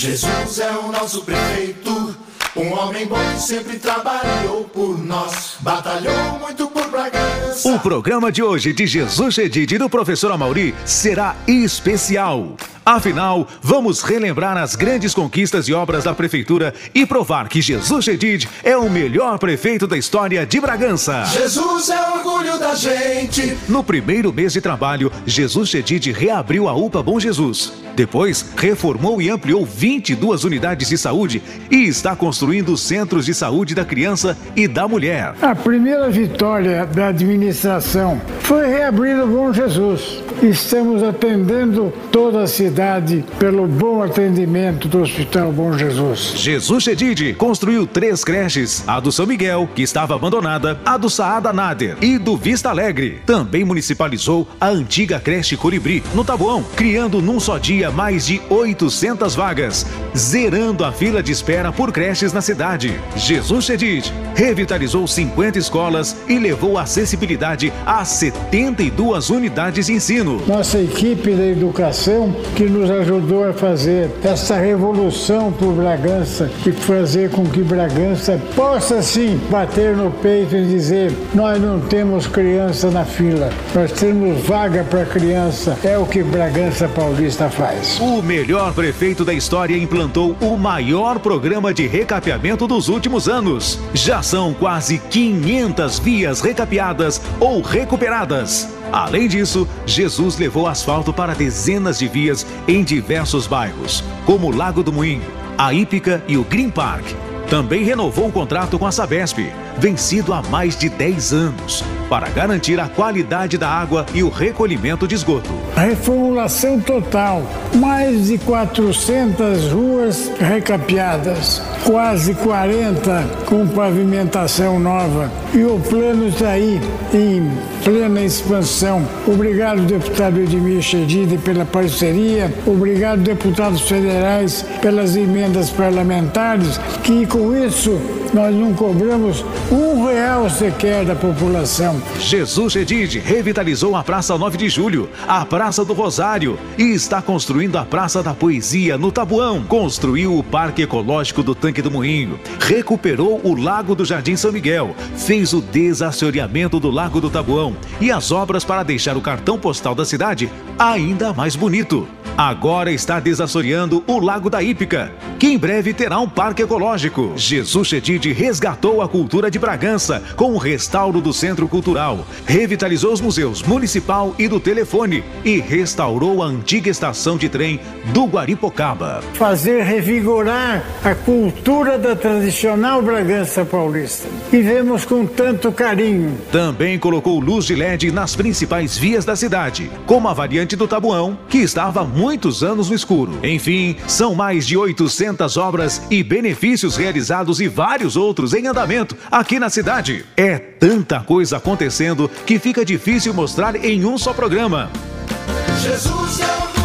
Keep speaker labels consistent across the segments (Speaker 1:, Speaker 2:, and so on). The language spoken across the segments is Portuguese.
Speaker 1: Jesus é o nosso prefeito, um homem bom que sempre trabalhou por nós, batalhou muito por Bragança.
Speaker 2: O programa de hoje de Jesus Chedid e do professor Amauri será especial. Afinal, vamos relembrar as grandes conquistas e obras da prefeitura e provar que Jesus Chedid é o melhor prefeito da história de Bragança.
Speaker 1: Jesus é orgulho da gente.
Speaker 2: No primeiro mês de trabalho, Jesus Chedid reabriu a UPA Bom Jesus. Depois, reformou e ampliou 22 unidades de saúde e está construindo centros de saúde da criança e da mulher.
Speaker 3: A primeira vitória da administração foi reabrir o Bom Jesus. Estamos atendendo toda a cidade pelo bom atendimento do Hospital Bom Jesus.
Speaker 2: Jesus Chedid construiu três creches: a do São Miguel, que estava abandonada, a do Saada Nader e do Vista Alegre. Também municipalizou a antiga creche Colibri, no Taboão, criando num só dia mais de 800 vagas, zerando a fila de espera por creches na cidade. Jesus Chedid revitalizou 50 escolas e levou acessibilidade a 72 unidades de ensino.
Speaker 3: Nossa equipe da educação que nos ajudou a fazer essa revolução por Bragança e fazer com que Bragança possa sim bater no peito e dizer: nós não temos criança na fila, nós temos vaga para criança. É o que Bragança Paulista faz.
Speaker 2: O melhor prefeito da história implantou o maior programa de recapeamento dos últimos anos. Já são quase 500 vias recapeadas ou recuperadas. Além disso, Jesus levou asfalto para dezenas de vias em diversos bairros, como o Lago do Moinho, a Ípica e o Green Park. Também renovou o contrato com a Sabesp, vencido há mais de 10 anos, para garantir a qualidade da água e o recolhimento de esgoto.
Speaker 3: A reformulação total, mais de 400 ruas recapeadas, quase 40 com pavimentação nova. E o plano está aí em plena expansão. Obrigado, deputado Edmir Chedid, pela parceria. Obrigado, deputados federais, pelas emendas parlamentares, que com isso nós não cobramos um real sequer da população.
Speaker 2: Jesus Chedid revitalizou a Praça 9 de Julho, a Praça do Rosário e está construindo a Praça da Poesia no Tabuão. Construiu o Parque Ecológico do Tanque do Moinho, recuperou o Lago do Jardim São Miguel, fez o desassoreamento do Lago do Tabuão e as obras para deixar o cartão postal da cidade ainda mais bonito. Agora está desassoreando o Lago da Ípica, que em breve terá um parque ecológico. Jesus Chedid resgatou a cultura de Bragança com o restauro do Centro Cultural, revitalizou os museus municipal e do telefone e restaurou a antiga estação de trem do Guaripocaba.
Speaker 3: Fazer revigorar a cultura da tradicional Bragança Paulista. E vemos com tanto carinho.
Speaker 2: Também colocou luz de LED nas principais vias da cidade, como a variante do Tabuão, que estava muitos anos no escuro. Enfim, são mais de 800 obras e benefícios realizados e vários outros em andamento aqui na cidade. É tanta coisa acontecendo que fica difícil mostrar em um só programa.
Speaker 1: Jesus é gente.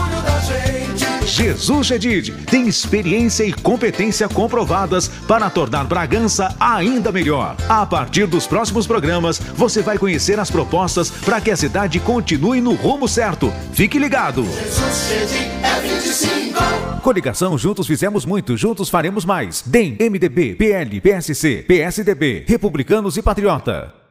Speaker 2: Jesus Chedid tem experiência e competência comprovadas para tornar Bragança ainda melhor. A partir dos próximos programas, você vai conhecer as propostas para que a cidade continue no rumo certo. Fique ligado!
Speaker 1: Jesus é 25.
Speaker 2: Coligação Juntos Fizemos Muito, Juntos Faremos Mais. DEM, MDB, PL, PSC, PSDB, Republicanos e Patriota.